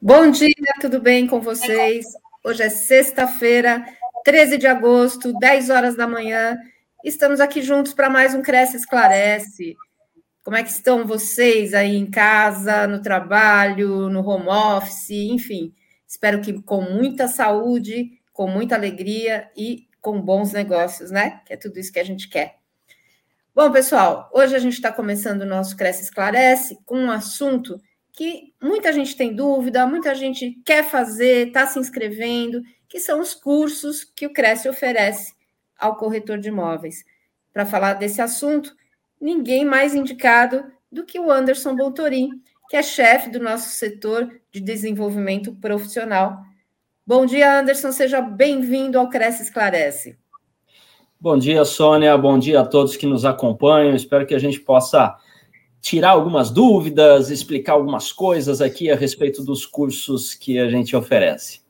Bom dia, tudo bem com vocês? Hoje é sexta-feira, 13 de agosto, 10 horas da manhã. Estamos aqui juntos para mais um Cresce Esclarece. Como é que estão vocês aí em casa, no trabalho, no home office, enfim. Espero que com muita saúde, com muita alegria e com bons negócios, né? Que é tudo isso que a gente quer. Bom, pessoal, hoje a gente está começando o nosso Cresce Esclarece com um assunto que muita gente tem dúvida, muita gente quer fazer, está se inscrevendo, que são os cursos que o Cresce oferece ao corretor de imóveis. Para falar desse assunto, ninguém mais indicado do que o Anderson Bontorim, que é chefe do nosso setor de desenvolvimento profissional. Bom dia, Anderson, seja bem-vindo ao Cresce Esclarece. Bom dia, Sônia, bom dia a todos que nos acompanham. Espero que a gente possa tirar algumas dúvidas, explicar algumas coisas aqui a respeito dos cursos que a gente oferece.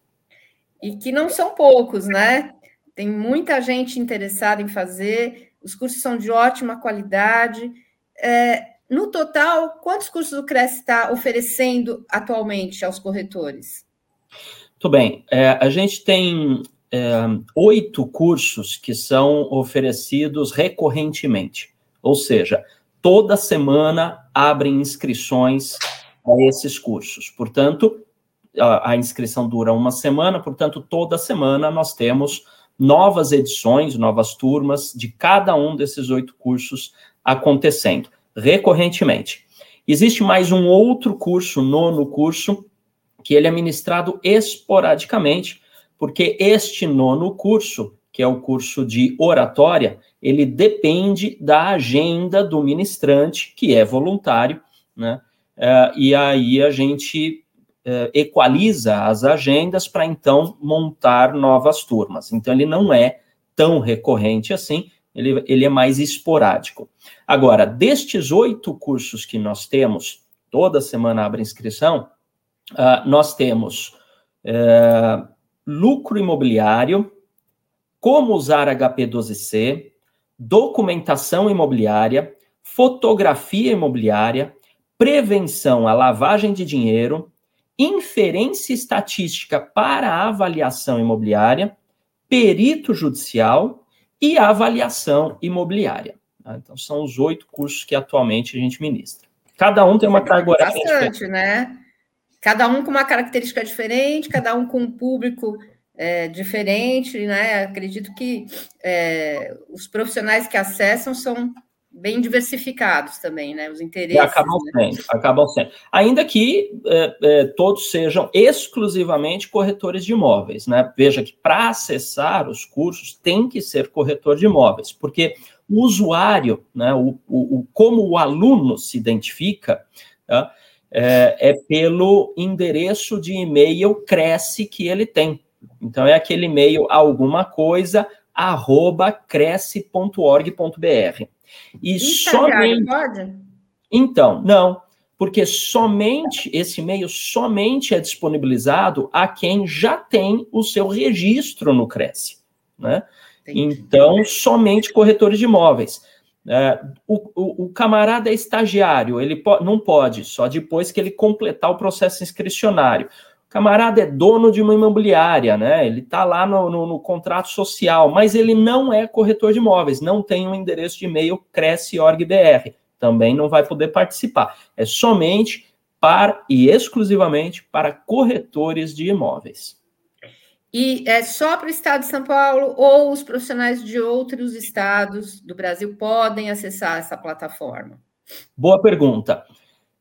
E que não são poucos, né? Tem muita gente interessada em fazer, os cursos são de ótima qualidade. É, no total, quantos cursos o Cresce está oferecendo atualmente aos corretores? Muito bem. É, a gente tem é, oito cursos que são oferecidos recorrentemente, ou seja, toda semana abrem inscrições a esses cursos. Portanto, a, a, inscrição dura uma semana, portanto, toda semana nós temos novas edições, novas turmas de cada um desses oito cursos acontecendo recorrentemente. Existe mais um outro curso, nono curso, que ele é ministrado esporadicamente, porque este nono curso, que é o curso de oratória, ele depende da agenda do ministrante, que é voluntário, né? Uh, e aí a gente uh, equaliza as agendas para então montar novas turmas. Então ele não é tão recorrente assim, ele, ele é mais esporádico. Agora, destes oito cursos que nós temos, toda semana abre inscrição, uh, nós temos lucro imobiliário, como usar HP12C, documentação imobiliária, fotografia imobiliária, prevenção à lavagem de dinheiro, inferência estatística para avaliação imobiliária, perito judicial e avaliação imobiliária. Tá? Então, são os oito cursos que atualmente a gente ministra. Cada um tem uma carga horária Bastante, né? Cada um com uma característica diferente, cada um com um público é, diferente, né? Acredito que é, os profissionais que acessam são bem diversificados também, né? Os interesses. Acabam né? sendo, acabam sendo. Ainda que é, é, todos sejam exclusivamente corretores de imóveis, né? Veja que para acessar os cursos tem que ser corretor de imóveis, porque o usuário, né? O, o, o como o aluno se identifica, tá? é, é pelo endereço de e-mail cresce que ele tem. Então é aquele e-mail alguma coisa arroba cresce.org.br. E Instagram, somente pode? Então, não, porque somente esse e-mail somente é disponibilizado a quem já tem o seu registro no Cresce, né? Então, somente corretores de imóveis. É, o, o, o, camarada é estagiário, ele po não pode, só depois que ele completar o processo inscricionário camarada é dono de uma imobiliária, né? Ele está lá no, no, no, contrato social, mas ele não é corretor de imóveis, não tem um endereço de e-mail cresce.org.br, também não vai poder participar. É somente para e exclusivamente para corretores de imóveis. E é só para o estado de São Paulo ou os profissionais de outros estados do Brasil podem acessar essa plataforma? Boa pergunta.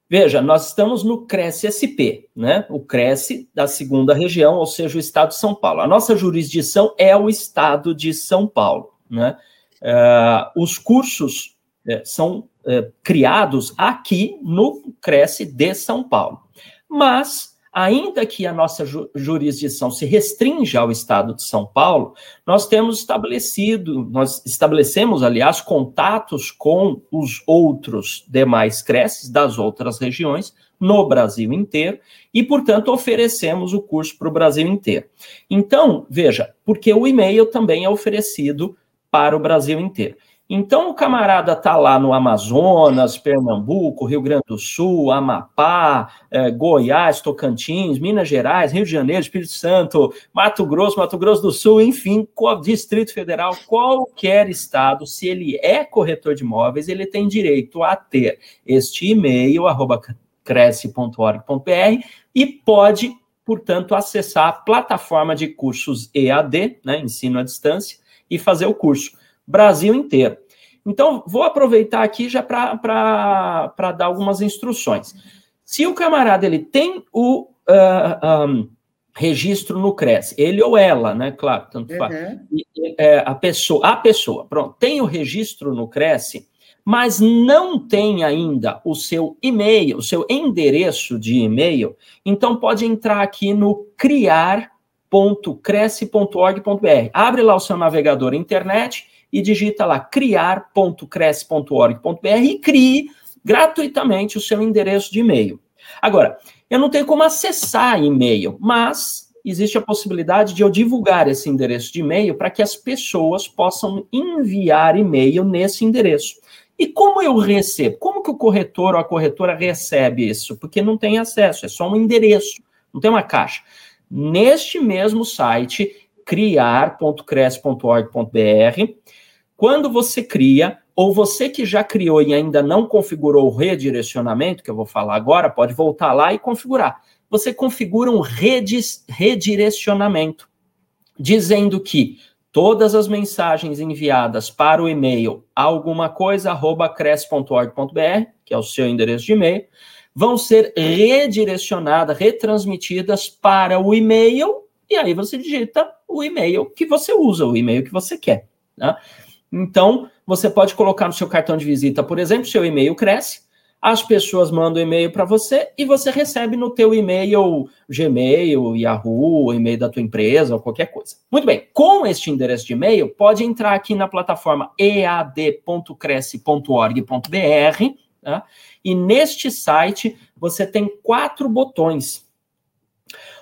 Veja, nós estamos no Cresce SP, né? O Cresce da segunda região, ou seja, o estado de São Paulo. A nossa jurisdição é o estado de São Paulo, né? Uh, os cursos uh, são uh, criados aqui no Cresce de São Paulo. Mas ainda que a nossa ju jurisdição se restrinja ao estado de São Paulo, nós temos estabelecido, nós estabelecemos, aliás, contatos com os outros demais creches das outras regiões no Brasil inteiro e, portanto, oferecemos o curso para o Brasil inteiro. Então, veja, porque o e-mail também é oferecido para o Brasil inteiro. Então, o camarada está lá no Amazonas, Pernambuco, Rio Grande do Sul, Amapá, eh, Goiás, Tocantins, Minas Gerais, Rio de Janeiro, Espírito Santo, Mato Grosso, Mato Grosso do Sul, enfim, Distrito Federal, qualquer estado, se ele é corretor de imóveis, ele tem direito a ter este e-mail, arroba cresce.org.br, e pode, portanto, acessar a plataforma de cursos EAD, né, ensino à distância, e fazer o curso. Brasil inteiro. Então, vou aproveitar aqui já para dar algumas instruções. Se o camarada ele tem o uh, ah, um, registro no CRES, ele ou ela, né? Claro, tanto uhum. faz. É, a pessoa, a pessoa, pronto, tem o registro no CRES, mas não tem ainda o seu e-mail, o seu endereço de e-mail, então pode entrar aqui no criar.cresce.org.br. Abre lá o seu navegador internet e digita lá criar.cresce.org.br e crie gratuitamente o seu endereço de e-mail. Agora, eu não tenho como acessar e-mail, mas existe a possibilidade de eu divulgar esse endereço de e-mail para que as pessoas possam enviar e-mail nesse endereço. E como eu recebo? Como que o corretor ou a corretora recebe isso? Porque não tem acesso, é só um endereço, não tem uma caixa. Neste mesmo site, criar.cresce.org.br, quando você cria, ou você que já criou e ainda não configurou o redirecionamento, que eu vou falar agora, pode voltar lá e configurar. Você configura um redirecionamento, dizendo que todas as mensagens enviadas para o e-mail alguma coisa arroba cresce.org.br, que é o seu endereço de e-mail, vão ser redirecionadas, retransmitidas para o e-mail, e aí você digita o e-mail que você usa, o e-mail que você quer. Né? Então, você pode colocar no seu cartão de visita, por exemplo, seu e-mail cresce, as pessoas mandam e-mail para você e você recebe no teu e-mail Gmail, Yahoo, e-mail da tua empresa ou qualquer coisa. Muito bem, com este endereço de e-mail, pode entrar aqui na plataforma ead.cresce.org.br tá? e neste site você tem quatro botões.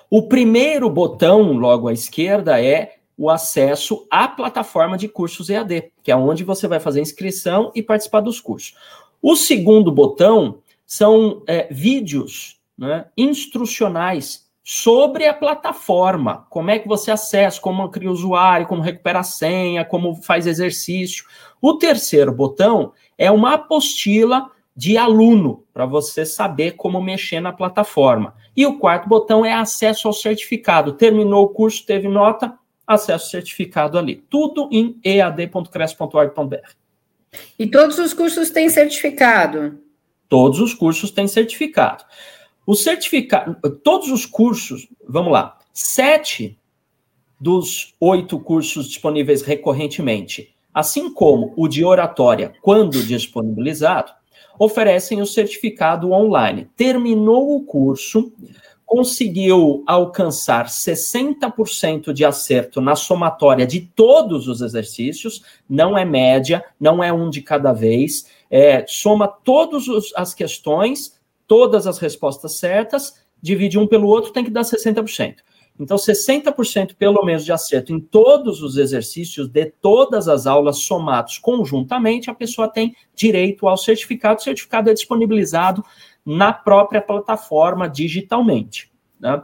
O primeiro botão, logo à esquerda, é o acesso à plataforma de cursos EAD, que é onde você vai fazer inscrição e participar dos cursos. O segundo botão são é, vídeos né, instrucionais sobre a plataforma, como é que você acessa, como cria usuário, como recupera a senha, como faz exercício. O terceiro botão é uma apostila de aluno, para você saber como mexer na plataforma. E o quarto botão é acesso ao certificado. Terminou o curso, teve nota, acesso certificado ali. Tudo em ead.cresce.org.br. E todos os cursos têm certificado? Todos os cursos têm certificado. O certificado, todos os cursos, vamos lá, sete dos oito cursos disponíveis recorrentemente, assim como o de oratória, quando disponibilizado, oferecem o certificado online. Terminou o curso, conseguiu alcançar 60% de acerto na somatória de todos os exercícios, não é média, não é um de cada vez, é, soma todas as questões, todas as respostas certas, divide um pelo outro, tem que dar 60%. Então, 60% pelo menos de acerto em todos os exercícios de todas as aulas somados conjuntamente, a pessoa tem direito ao certificado. O certificado é disponibilizado na própria plataforma digitalmente. Né?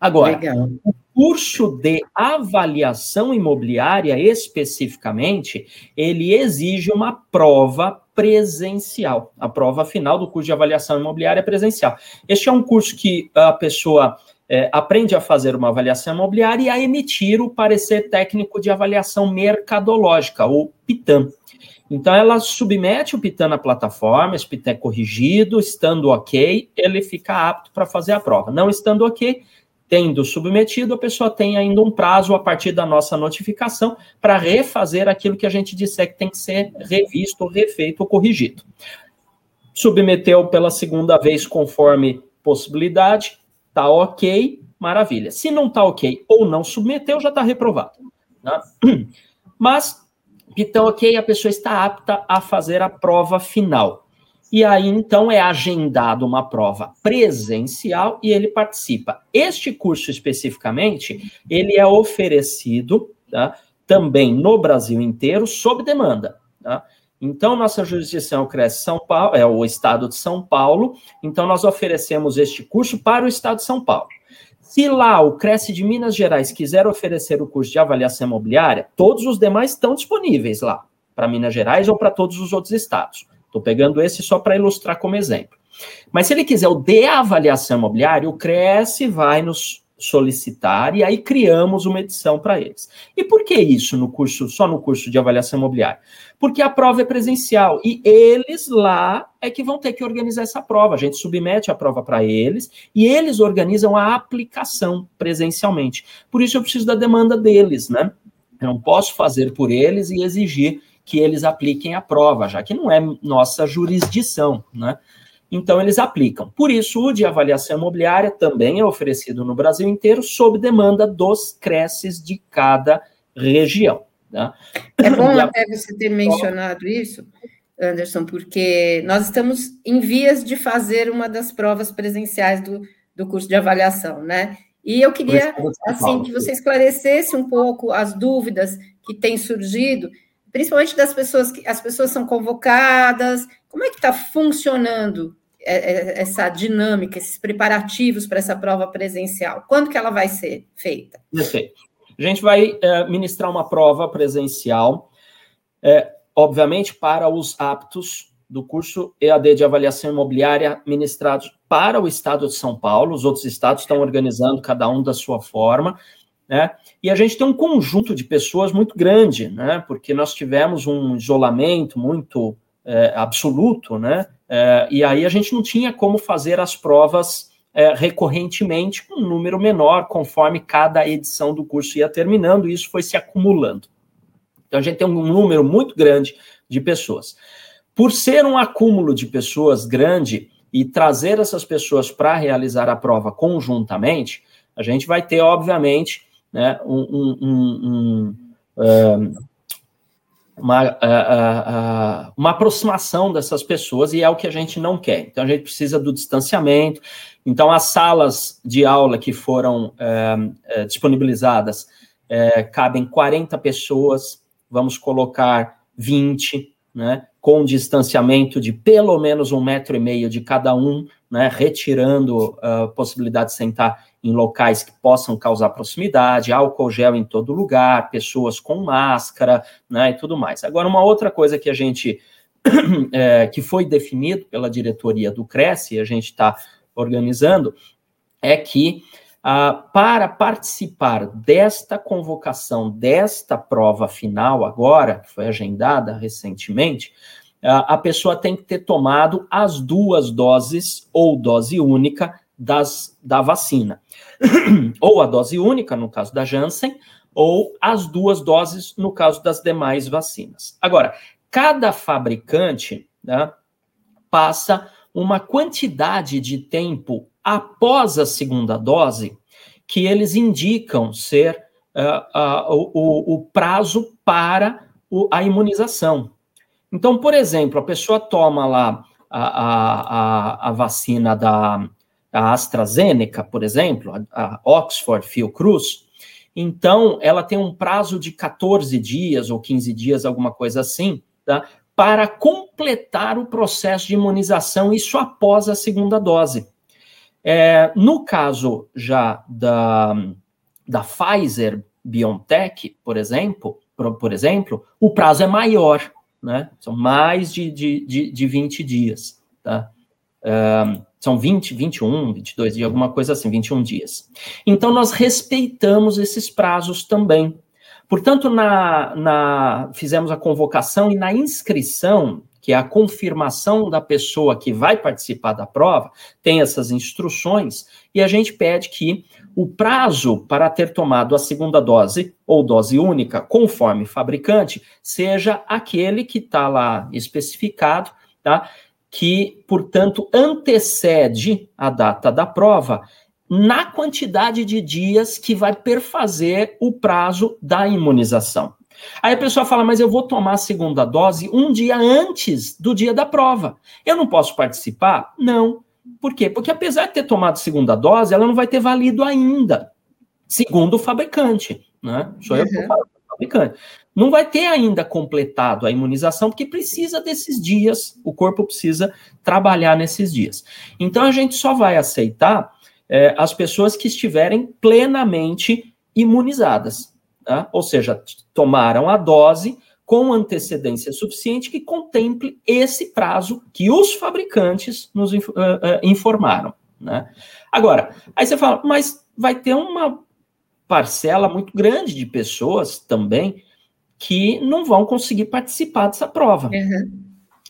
Agora, Legal. o curso de avaliação imobiliária, especificamente, ele exige uma prova presencial. A prova final do curso de avaliação imobiliária é presencial. Este é um curso que a pessoa é, aprende a fazer uma avaliação imobiliária e a emitir o parecer técnico de avaliação mercadológica, ou PITAM. Então, ela submete o Pitan na plataforma, esse Pitan é corrigido, estando ok, ele fica apto para fazer a prova. Não estando ok, tendo submetido, a pessoa tem ainda um prazo a partir da nossa notificação para refazer aquilo que a gente disser que tem que ser revisto, refeito ou corrigido. Submeteu pela segunda vez conforme possibilidade, tá ok, maravilha. Se não tá ok ou não submeteu, já está reprovado. Né? Mas então, ok, a pessoa está apta a fazer a prova final. E aí, então, é agendado uma prova presencial e ele participa. Este curso especificamente, ele é oferecido tá, também no Brasil inteiro, sob demanda. Tá? Então, nossa jurisdição cresce São Paulo, é o estado de São Paulo, então nós oferecemos este curso para o estado de São Paulo. Se lá o Cresce de Minas Gerais quiser oferecer o curso de avaliação imobiliária, todos os demais estão disponíveis lá, para Minas Gerais ou para todos os outros estados. Estou pegando esse só para ilustrar como exemplo. Mas se ele quiser o de avaliação imobiliária, o Cresce vai nos solicitar e aí criamos uma edição para eles. E por que isso no curso, só no curso de avaliação imobiliária? Porque a prova é presencial e eles lá é que vão ter que organizar essa prova. A gente submete a prova para eles e eles organizam a aplicação presencialmente. Por isso eu preciso da demanda deles, né? Eu não posso fazer por eles e exigir que eles apliquem a prova, já que não é nossa jurisdição, né? Então, eles aplicam. Por isso, o de avaliação imobiliária também é oferecido no Brasil inteiro, sob demanda dos creces de cada região. Né? É bom até você ter mencionado isso, Anderson, porque nós estamos em vias de fazer uma das provas presenciais do, do curso de avaliação, né? E eu queria, assim, que você esclarecesse um pouco as dúvidas que têm surgido, principalmente das pessoas que as pessoas são convocadas, como é que está funcionando essa dinâmica, esses preparativos para essa prova presencial? Quando que ela vai ser feita? Perfeito. A gente vai é, ministrar uma prova presencial, é, obviamente, para os aptos do curso EAD de avaliação imobiliária ministrados para o estado de São Paulo. Os outros estados estão organizando cada um da sua forma. Né? E a gente tem um conjunto de pessoas muito grande, né? porque nós tivemos um isolamento muito é, absoluto, né? É, e aí a gente não tinha como fazer as provas é, recorrentemente com um número menor, conforme cada edição do curso ia terminando, e isso foi se acumulando. Então a gente tem um número muito grande de pessoas. Por ser um acúmulo de pessoas grande e trazer essas pessoas para realizar a prova conjuntamente, a gente vai ter, obviamente, né, um, um, um, um uma, uh, uh, uma aproximação dessas pessoas e é o que a gente não quer. Então, a gente precisa do distanciamento. Então, as salas de aula que foram uh, disponibilizadas cabem 40 pessoas, vamos colocar 20, né, com distanciamento de pelo menos um metro e meio de cada um, né, retirando a possibilidade de sentar em locais que possam causar proximidade, álcool gel em todo lugar, pessoas com máscara, né, e tudo mais. Agora, uma outra coisa que a gente, é, que foi definido pela diretoria do Cresce, e a gente está organizando, é que ah, para participar desta convocação, desta prova final agora, que foi agendada recentemente, a pessoa tem que ter tomado as duas doses ou dose única das, da vacina. ou a dose única, no caso da Janssen, ou as duas doses, no caso das demais vacinas. Agora, cada fabricante né, passa uma quantidade de tempo após a segunda dose que eles indicam ser uh, uh, o, o, prazo para o, a imunização. Então, por exemplo, a pessoa toma lá a, a, a vacina da, a AstraZeneca, por exemplo, a, a Oxford Fiocruz, então ela tem um prazo de 14 dias ou 15 dias, alguma coisa assim, tá? para completar o processo de imunização, isso após a segunda dose. É, no caso já da, da Pfizer BioNTech, por exemplo, por, por exemplo, o prazo é maior, né? São mais de, de, de, de 20 dias, tá? Um, são 20, 21, 22 dias, alguma coisa assim, 21 dias. Então, nós respeitamos esses prazos também. Portanto, na, na, fizemos a convocação e na inscrição, que é a confirmação da pessoa que vai participar da prova, tem essas instruções, e a gente pede que o prazo para ter tomado a segunda dose ou dose única, conforme fabricante, seja aquele que está lá especificado, tá? que, portanto, antecede a data da prova na quantidade de dias que vai perfazer o prazo da imunização. Aí a pessoa fala, mas eu vou tomar a segunda dose um dia antes do dia da prova. Eu não posso participar? Não. Por quê? Porque apesar de ter tomado segunda dose, ela não vai ter valido ainda, segundo o fabricante. Né? Sou uhum. eu uhum. falo fabricante. Não vai ter ainda completado a imunização, porque precisa desses dias, o corpo precisa trabalhar nesses dias. Então a gente só vai aceitar é, as pessoas que estiverem plenamente imunizadas, tá? ou seja, tomaram a dose com antecedência suficiente que contemple esse prazo que os fabricantes nos uh, uh, informaram. Né? Agora, aí você fala, mas vai ter uma parcela muito grande de pessoas também que não vão conseguir participar dessa prova. Uhum.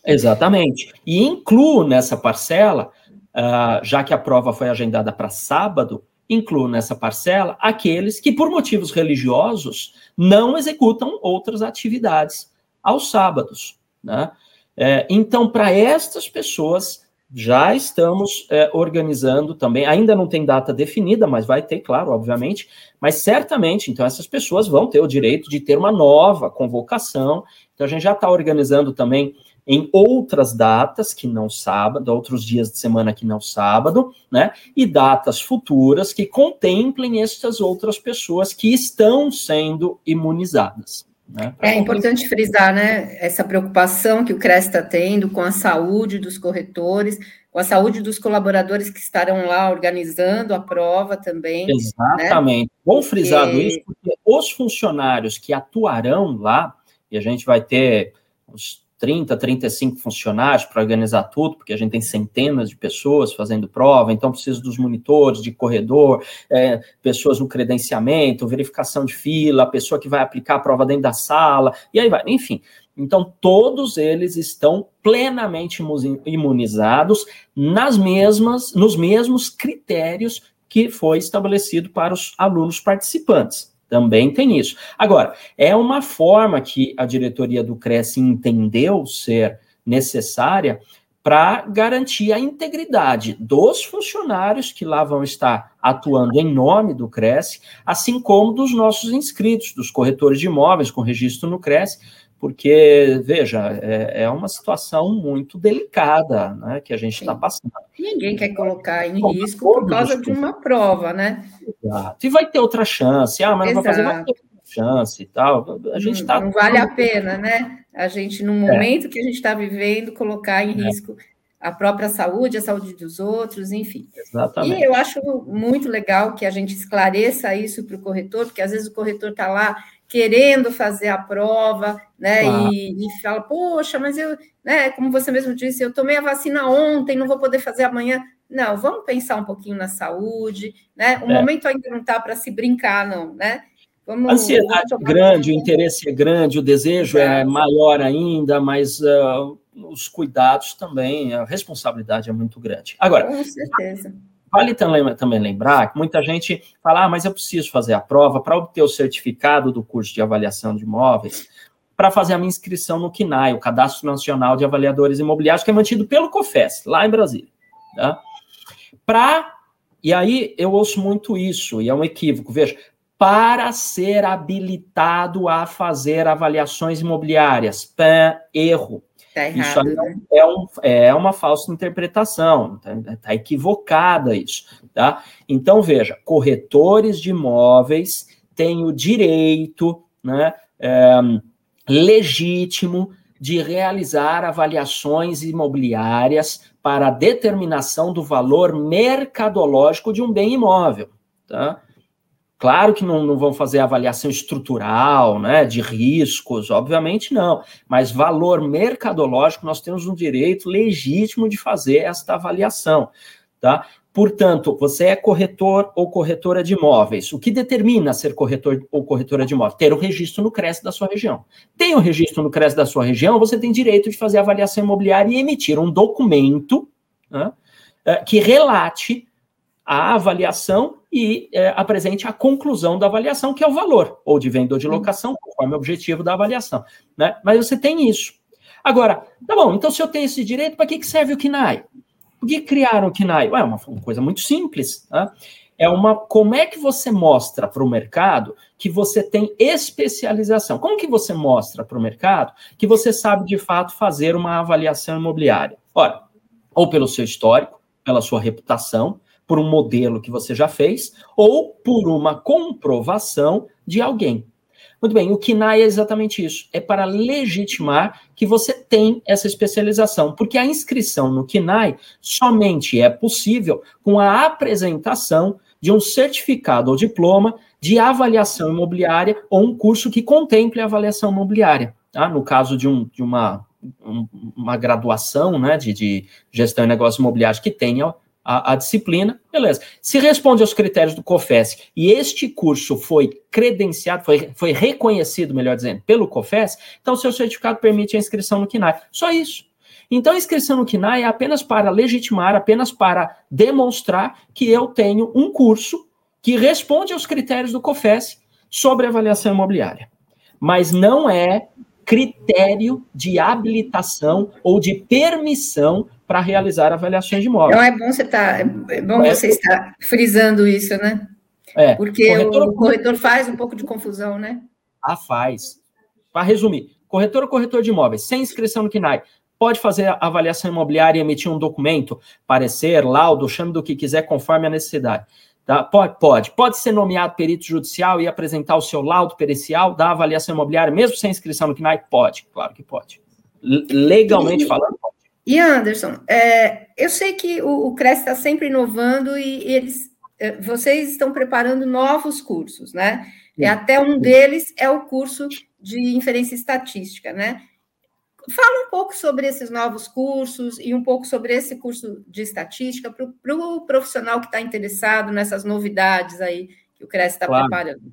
Exatamente. E incluo nessa parcela, uh, já que a prova foi agendada para sábado, incluo nessa parcela aqueles que, por motivos religiosos, não executam outras atividades aos sábados. Né? É, então, para estas pessoas, já estamos é, organizando também, ainda não tem data definida, mas vai ter, claro, obviamente, mas certamente, então, essas pessoas vão ter o direito de ter uma nova convocação. Então, a gente já está organizando também em outras datas que não sábado, outros dias de semana que não sábado, né? E datas futuras que contemplem estas outras pessoas que estão sendo imunizadas. Né? É importante frisar, né, essa preocupação que o CRES está tendo com a saúde dos corretores, com a saúde dos colaboradores que estarão lá organizando a prova também. Né? Exatamente. Né? Bom frisado e... isso, porque os funcionários que atuarão lá, e a gente vai ter uns 30, 35 funcionários para organizar tudo, porque a gente tem centenas de pessoas fazendo prova, então precisa dos monitores de corredor, é, pessoas no credenciamento, verificação de fila, pessoa que vai aplicar a prova dentro da sala, e aí vai, enfim. Então, todos eles estão plenamente imunizados nas mesmas, nos mesmos critérios que foi estabelecido para os alunos participantes. Também tem isso. Agora, é uma forma que a diretoria do Cresce entendeu ser necessária para garantir a integridade dos funcionários que lá vão estar atuando em nome do Cresce, assim como dos nossos inscritos, dos corretores de imóveis com registro no Cresce, porque, veja, é, é uma situação muito delicada né, que a gente está passando. Ninguém quer colocar em Bom, risco por causa de uma prova, né? Exato. E vai ter outra chance. Ah, mas não vai fazer vai ter outra chance e tal. A gente tá... Não vale a pena, né? A gente, no é. momento é. que a gente está vivendo, colocar em é. risco a própria saúde, a saúde dos outros, enfim. Exatamente. E eu acho muito legal que a gente esclareça isso para o corretor, porque às vezes o corretor está lá querendo fazer a prova, né? E, e, fala, poxa, mas eu, né? Como você mesmo disse, eu tomei a vacina ontem, não vou poder fazer amanhã. Não, vamos pensar um pouquinho na saúde, né? O é. momento ainda não está para se brincar, não, né? Vamos, a ansiedade é grande, o interesse é grande, o desejo é maior ainda, mas uh, os cuidados também, a responsabilidade é muito grande. Agora, com certeza. Vale também lembrar que muita gente fala, ah, mas eu preciso fazer a prova para obter o certificado do curso de avaliação de imóveis, para fazer a minha inscrição no CNAI, o Cadastro Nacional de Avaliadores Imobiliários, que é mantido pelo COFES, lá em Brasília. Tá? Para, e aí eu ouço muito isso, e é um equívoco, veja, para ser habilitado a fazer avaliações imobiliárias, pé, erro. Tá errado, isso né? é, um, é uma falsa interpretação, está tá equivocada isso, tá? Então, veja, corretores de imóveis têm o direito, né, é, legítimo de realizar avaliações imobiliárias para a determinação do valor mercadológico de um bem imóvel, tá? Claro que não, não, vão fazer avaliação estrutural, né, de riscos, obviamente não, mas valor mercadológico, nós temos um direito legítimo de fazer esta avaliação, tá? Portanto, você é corretor ou corretora de imóveis. O que determina ser corretor ou corretora de imóveis? Ter o registro no CRES da sua região. Tem o registro no CRES da sua região, você tem direito de fazer avaliação imobiliária e emitir um documento né, eh, que relate a avaliação e é, apresente a conclusão da avaliação, que é o valor, ou de venda ou de locação, conforme o objetivo da avaliação. Né? Mas você tem isso. Agora, tá bom, então se eu tenho esse direito, para que, que serve o KNAI? Por que criaram o KNAI? É uma, uma coisa muito simples. Tá? É uma. Como é que você mostra para o mercado que você tem especialização? Como que você mostra para o mercado que você sabe de fato fazer uma avaliação imobiliária? Ora, ou pelo seu histórico, pela sua reputação, por um modelo que você já fez ou por uma comprovação de alguém. Muito bem, o KINAI é exatamente isso. É para legitimar que você tem essa especialização, porque a inscrição no KINAI somente é possível com a apresentação de um certificado ou diploma de avaliação imobiliária ou um curso que contemple a avaliação imobiliária. Tá? No caso de, um, de uma, um, uma graduação né, de, de gestão e negócios imobiliários que tenha a, a, disciplina, beleza. Se responde aos critérios do COFES e este curso foi credenciado, foi, foi reconhecido, melhor dizendo, pelo COFES, então seu certificado permite a inscrição no KINAI. Só isso. Então, a inscrição no KINAI é apenas para legitimar, apenas para demonstrar que eu tenho um curso que responde aos critérios do COFES sobre avaliação imobiliária. Mas não é critério de habilitação ou de permissão para realizar avaliações de imóveis. Então é bom você tá, é bom é, você estar frisando isso, né? É. Porque o corretor faz um pouco de confusão, né? Ah, faz. Para resumir, corretor ou corretor de imóveis sem inscrição no KNAI pode fazer avaliação imobiliária e emitir um documento, parecer, laudo, chame do que quiser, conforme a necessidade. Tá? Pode, pode. Pode ser nomeado perito judicial e apresentar o seu laudo pericial da avaliação imobiliária, mesmo sem inscrição no CNAI? Pode, claro que pode. Legalmente falando, pode. E Anderson, é, eu sei que o, o CRES está sempre inovando e, e eles, é, vocês estão preparando novos cursos, né? E até um deles é o curso de inferência estatística, né? Fala um pouco sobre esses novos cursos e um pouco sobre esse curso de estatística para o pro profissional que está interessado nessas novidades aí que o CRES está claro. preparando.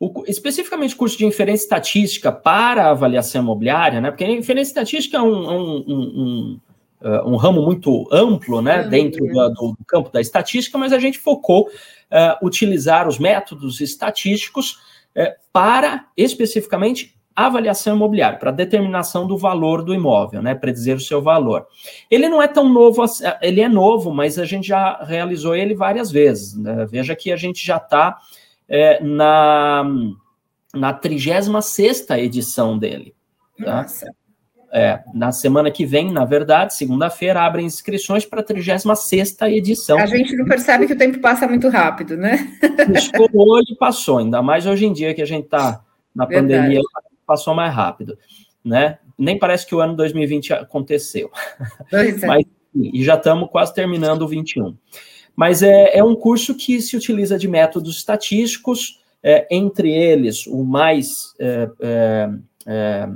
O, especificamente o curso de inferência estatística para avaliação imobiliária, né? Porque a inferência estatística é um, um, um, um, um ramo muito amplo, né? dentro né? do, do, campo da estatística, mas a gente focou uh, utilizar os métodos estatísticos uh, para especificamente avaliação imobiliária, para determinação do valor do imóvel, né, predizer o seu valor. Ele não é tão novo, ele é novo, mas a gente já realizou ele várias vezes. Né? Veja que a gente já está é, na, na 36 edição dele. Tá? Nossa. É, na semana que vem, na verdade, segunda-feira, abrem inscrições para a 36 edição. A gente não percebe que o tempo passa muito rápido, né? Piscou o olho e passou, ainda mais hoje em dia que a gente está na verdade. pandemia, passou mais rápido, né? Nem parece que o ano 2020 aconteceu. Pois é. Mas, e já estamos quase terminando o 21. Mas é, é um curso que se utiliza de métodos estatísticos, é, entre eles o mais é, é, é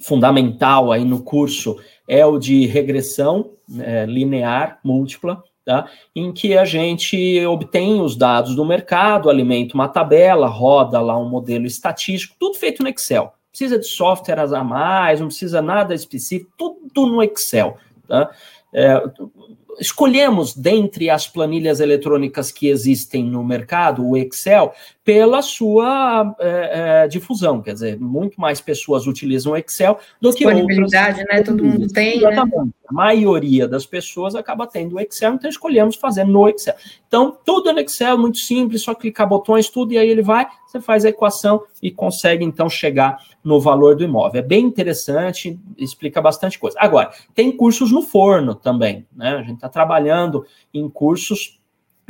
fundamental aí no curso é o de regressão é, linear múltipla, tá? em que a gente obtém os dados do mercado, alimenta uma tabela, roda lá um modelo estatístico, tudo feito no Excel. Precisa de softwares a mais, não precisa nada específico, tudo no Excel. Tá? É, escolhemos dentre as planilhas eletrônicas que existem no mercado, o Excel, pela sua é, é, difusão, quer dizer, muito mais pessoas utilizam o Excel do que outras. Disponibilidade, né? Todo mundo tem, né? A maioria das pessoas acaba tendo o Excel, então escolhemos fazer no Excel. Então, tudo no Excel, muito simples, só clicar botões, tudo, e aí ele vai, você faz a equação e consegue, então, chegar no valor do imóvel. É bem interessante, explica bastante coisa. Agora, tem cursos no forno também, né? A gente está trabalhando em cursos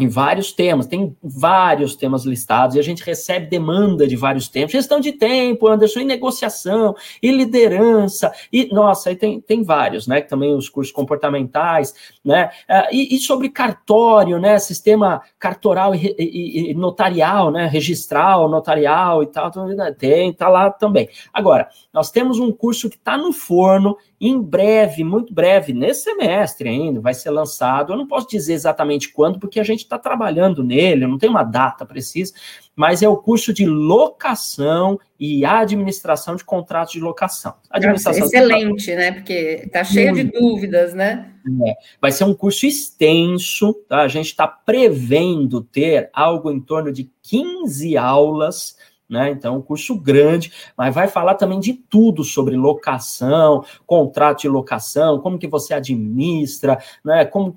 em vários temas, tem vários temas listados, e a gente recebe demanda de vários temas, gestão de tempo, Anderson, e negociação, e liderança, e, nossa, aí tem, tem vários, né, também os cursos comportamentais, né, ah, e, e sobre cartório, né, sistema cartoral e, e, e, notarial, né, registral, notarial e tal, né, tem, tá lá também. Agora, nós temos um curso que está no forno, em breve, muito breve, nesse semestre ainda, vai ser lançado. Eu não posso dizer exatamente quando, porque a gente está trabalhando nele, não tem uma data precisa, mas é o curso de locação e administração de contratos de locação. Administração Excelente, né? Porque está cheio de dúvidas, né? É. Vai ser um curso extenso, tá? A gente está prevendo ter algo em torno de 15 aulas né? Então, um curso grande, mas vai falar também de tudo sobre locação, contrato de locação, como que você administra, né? Como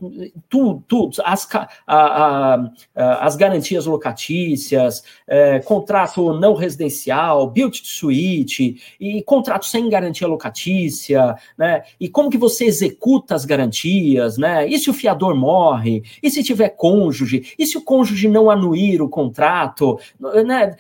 tudo, tudo as, a, a, a, as garantias locatícias, é, contrato não residencial, build to suite e contrato sem garantia locatícia, né? E como que você executa as garantias, né? E se o fiador morre? E se tiver cônjuge? E se o cônjuge não anuir o contrato, né?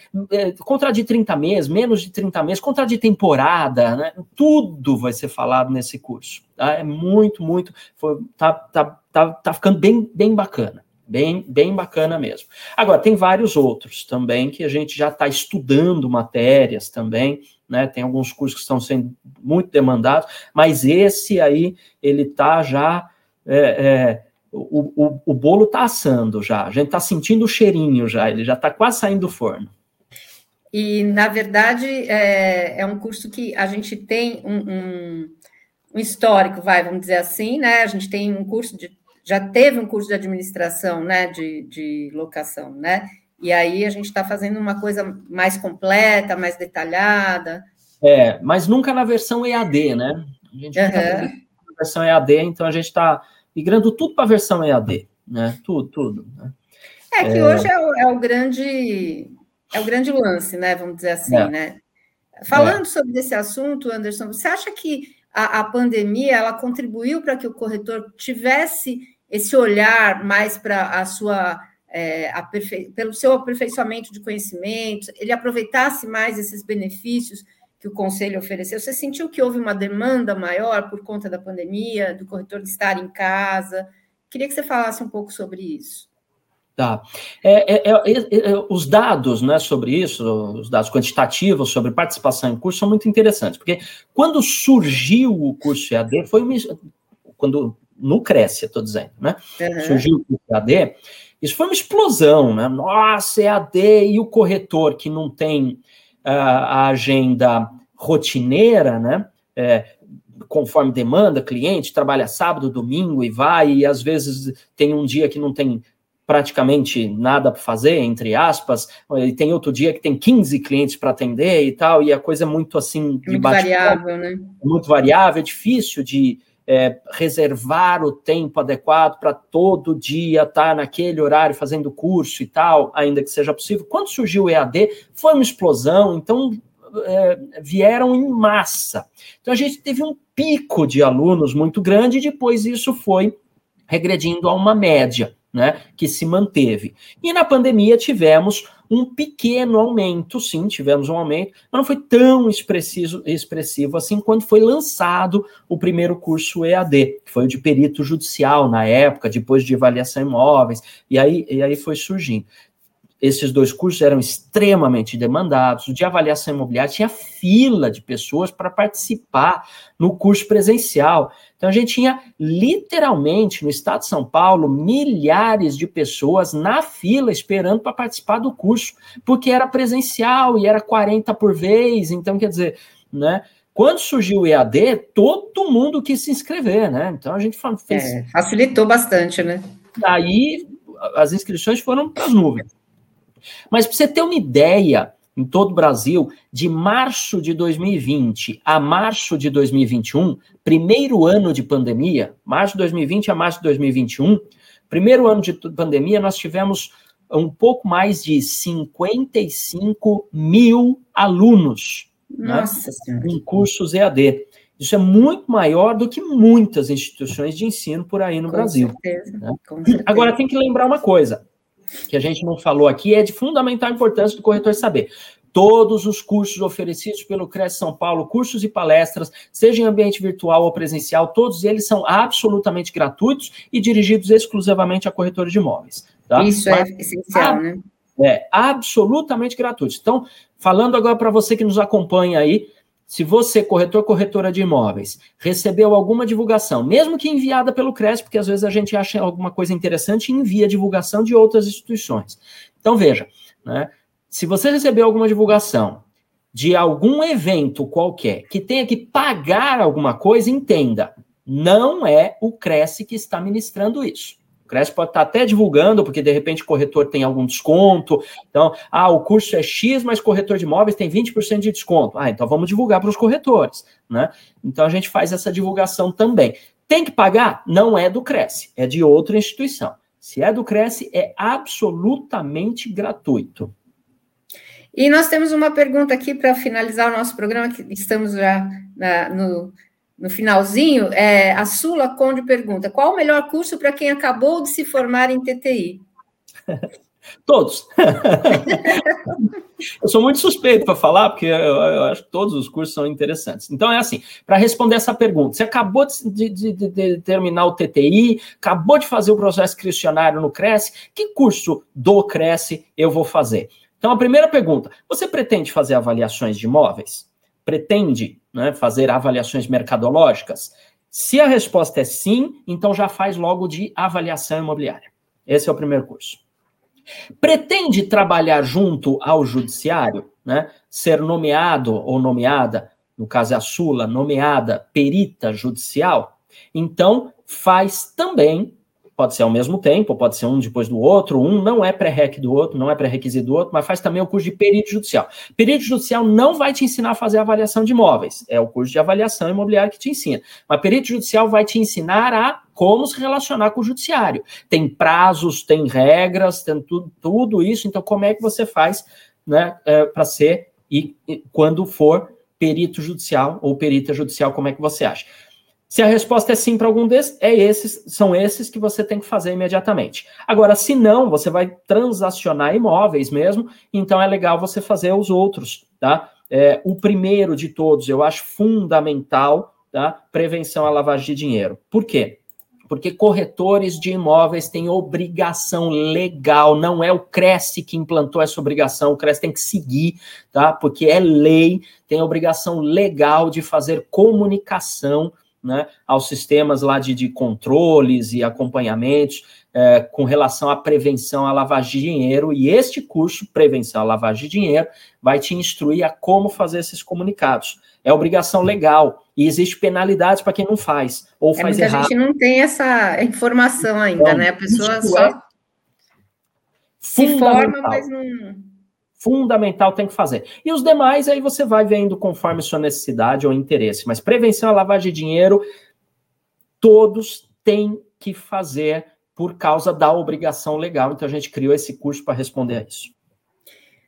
Contrato de 30 meses, menos de 30 meses, contrato de temporada, né? Tudo vai ser falado nesse curso. Tá? É muito, muito. Foi, tá, tá, tá, tá ficando bem, bem bacana. Bem, bem bacana mesmo. Agora, tem vários outros também que a gente já está estudando matérias também, né? Tem alguns cursos que estão sendo muito demandados, mas esse aí, ele está já. É, é, o, o, o bolo está assando já, a gente está sentindo o cheirinho já, ele já está quase saindo do forno. E, na verdade, é, é um curso que a gente tem um, um, um, histórico, vai, vamos dizer assim, né? A gente tem um curso de. Já teve um curso de administração, né? De, de locação, né? E aí a gente está fazendo uma coisa mais completa, mais detalhada. É, mas nunca na versão EAD, né? A gente uhum. na versão EAD, então a gente está migrando tudo para a versão EAD, né? Tudo, tudo. Né? É que é... hoje é o, é o, grande é o grande lance, né? Vamos dizer assim, é. né? Falando é. sobre esse assunto, Anderson, você acha que a, a pandemia ela contribuiu para que o corretor tivesse esse olhar mais para a sua é, aperfei pelo seu aperfeiçoamento de conhecimentos, ele aproveitasse mais esses benefícios que o conselho ofereceu? Você sentiu que houve uma demanda maior por conta da pandemia, do corretor de estar em casa? Queria que você falasse um pouco sobre isso. Tá. É, é, é, é, os dados né, sobre isso, os dados quantitativos sobre participação em curso são muito interessantes, porque quando surgiu o curso EAD, foi uma, quando no Cresce, estou dizendo, né? Uhum. Surgiu o curso EAD, isso foi uma explosão, né? Nossa, EAD e o corretor que não tem a agenda rotineira, né? É, conforme demanda, cliente trabalha sábado, domingo e vai, e às vezes tem um dia que não tem praticamente nada para fazer, entre aspas, e tem outro dia que tem 15 clientes para atender e tal, e a coisa é muito assim. Muito variável, né? Muito variável, é difícil de é, reservar o tempo adequado para todo dia estar tá naquele horário fazendo curso e tal, ainda que seja possível. Quando surgiu o EAD, foi uma explosão, então é, vieram em massa. Então a gente teve um pico de alunos muito grande e depois isso foi regredindo a uma média né, que se manteve. E na pandemia tivemos um pequeno aumento, sim, tivemos um aumento, mas não foi tão expressivo, expressivo assim quando foi lançado o primeiro curso EAD, que foi o de perito judicial na época, depois de avaliação imóveis, e aí, e aí foi surgindo. Esses dois cursos eram extremamente demandados. O de avaliação imobiliária tinha fila de pessoas para participar no curso presencial. Então a gente tinha literalmente no estado de São Paulo milhares de pessoas na fila esperando para participar do curso, porque era presencial e era 40 por vez. Então, quer dizer, né? Quando surgiu o EAD, todo mundo quis se inscrever, né? Então a gente fez. É, facilitou bastante, né? Aí as inscrições foram para as nuvens. Mas para você ter uma ideia, em todo o Brasil, de março de 2020 a março de 2021, primeiro ano de pandemia, março de 2020 a março de 2021, primeiro ano de pandemia, nós tivemos um pouco mais de 55 mil alunos né, em cursos EAD. Isso é muito maior do que muitas instituições de ensino por aí no Com Brasil. Certeza. Né? Certeza. Agora, tem que lembrar uma coisa: que a gente não falou aqui, é de fundamental importância do corretor saber. Todos os cursos oferecidos pelo Cresce São Paulo, cursos e palestras, seja em ambiente virtual ou presencial, todos eles são absolutamente gratuitos e dirigidos exclusivamente a corretores de imóveis. Tá? Isso é Mas, é essencial, né? É, absolutamente gratuito. Então, falando agora para você que nos acompanha aí, se você, corretor, corretora de imóveis, recebeu alguma divulgação, mesmo que enviada pelo CRES, porque às vezes a gente acha alguma coisa interessante e envia divulgação de outras instituições. Então, veja, né, se você recebeu alguma divulgação de algum evento qualquer que tenha que pagar alguma coisa, entenda, não é o Cresce que está ministrando isso. Cresce pode estar até divulgando, porque de repente o corretor tem algum desconto. Então, ah, o curso é X, mas corretor de imóveis tem 20% de desconto. Ah, então vamos divulgar para os corretores, né? Então a gente faz essa divulgação também. Tem que pagar? Não é do Cresce, é de outra instituição. Se é do Cresce, é absolutamente gratuito. E nós temos uma pergunta aqui para finalizar o nosso programa, que estamos já na, no no finalzinho, é, a Sula Conde pergunta: qual o melhor curso para quem acabou de se formar em TTI? Todos. eu sou muito suspeito para falar, porque eu, eu, acho que todos os cursos são interessantes. Então, é assim: para responder essa pergunta, você acabou de, de, de, de, terminar o TTI, acabou de fazer o processo questionário no Cresce, que curso do Cresce eu vou fazer? Então, a primeira pergunta: você pretende fazer avaliações de imóveis? Pretende né, fazer avaliações mercadológicas? Se a resposta é sim, então já faz logo de avaliação imobiliária. Esse é o primeiro curso. Pretende trabalhar junto ao judiciário, né? Ser nomeado ou nomeada, no caso é a Sula, nomeada perita judicial, então faz também pode ser ao mesmo tempo, pode ser um depois do outro, um não é pré-req do outro, não é pré-requisito do outro, mas faz também o curso de perito judicial. Perito judicial não vai te ensinar a fazer avaliação de imóveis, é o curso de avaliação imobiliária que te ensina. Mas perito judicial vai te ensinar a como se relacionar com o judiciário. Tem prazos, tem regras, tem tudo, tudo isso, então como é que você faz né, é, para ser, e, e quando for perito judicial ou perita judicial, como é que você acha? Se a resposta é sim para algum desses, é esses, são esses que você tem que fazer imediatamente. Agora, se não, você vai transacionar imóveis mesmo, então é legal você fazer os outros, tá? É, o primeiro de todos, eu acho fundamental, tá? Prevenção à lavagem de dinheiro. Por quê? Porque corretores de imóveis têm obrigação legal, não é o Cresce que implantou essa obrigação, o Cresce tem que seguir, tá? Porque é lei, tem obrigação legal de fazer comunicação né, aos sistemas lá de, de controles e acompanhamentos é, com relação à prevenção à lavagem de dinheiro. E este curso, Prevenção à Lavagem de Dinheiro, vai te instruir a como fazer esses comunicados. É obrigação legal e existe penalidades para quem não faz ou é, faz muita errado. A gente não tem essa informação ainda, então, né? A pessoa só é se forma, mas não fundamental tem que fazer. E os demais, aí você vai vendo conforme sua necessidade ou interesse. Mas prevenção à lavagem de dinheiro, todos têm que fazer por causa da obrigação legal. Então a gente criou esse curso para responder a isso.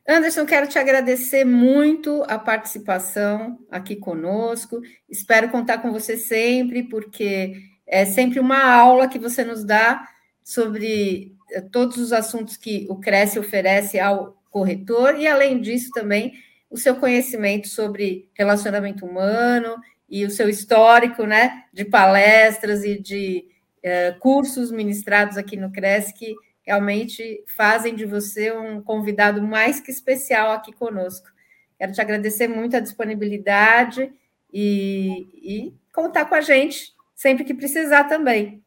Anderson, quero te agradecer muito a participação aqui conosco. Espero contar com você sempre, porque é sempre uma aula que você nos dá sobre eh, todos os assuntos que o Cresce oferece ao corretor, e além disso também o seu conhecimento sobre relacionamento humano e o seu histórico né, de palestras e de uh, cursos ministrados aqui no CRES, que realmente fazem de você um convidado mais que especial aqui conosco. Quero te agradecer muito a disponibilidade e, e contar com a gente sempre que precisar também.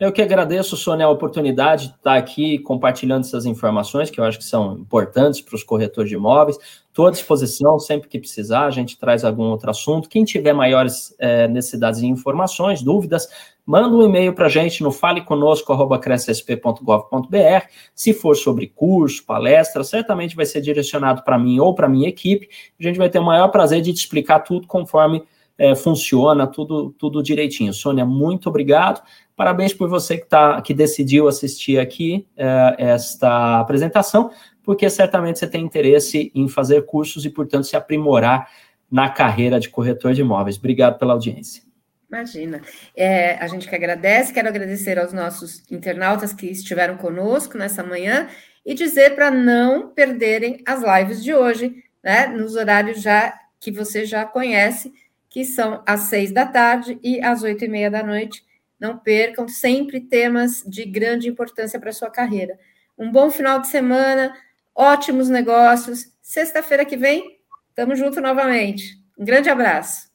Eu que agradeço, Sônia, a oportunidade de estar aqui compartilhando essas informações que eu acho que são importantes para os corretores de imóveis. Estou à disposição sempre que precisar, a gente traz algum outro assunto. Quem tiver maiores é, necessidades de informações, dúvidas, manda um e-mail para a gente no faleconosco.crescsp.gov.br. Se for sobre curso, palestra, certamente vai ser direcionado para mim ou para minha equipe. A gente vai ter o maior prazer de te explicar tudo conforme é, funciona, tudo, tudo direitinho. Sônia, muito obrigado. Parabéns por você que, tá, que decidiu assistir aqui é, esta apresentação, porque certamente você tem interesse em fazer cursos e, portanto, se aprimorar na carreira de corretor de imóveis. Obrigado pela audiência. Imagina. É, a gente que agradece, quero agradecer aos nossos internautas que estiveram conosco nessa manhã e dizer para não perderem as lives de hoje, né, nos horários já que você já conhece, que são às seis da tarde e às oito e meia da noite não percam, sempre temas de grande importância para a sua carreira. Um bom final de semana, ótimos negócios. Sexta-feira que vem, estamos juntos novamente. Um grande abraço.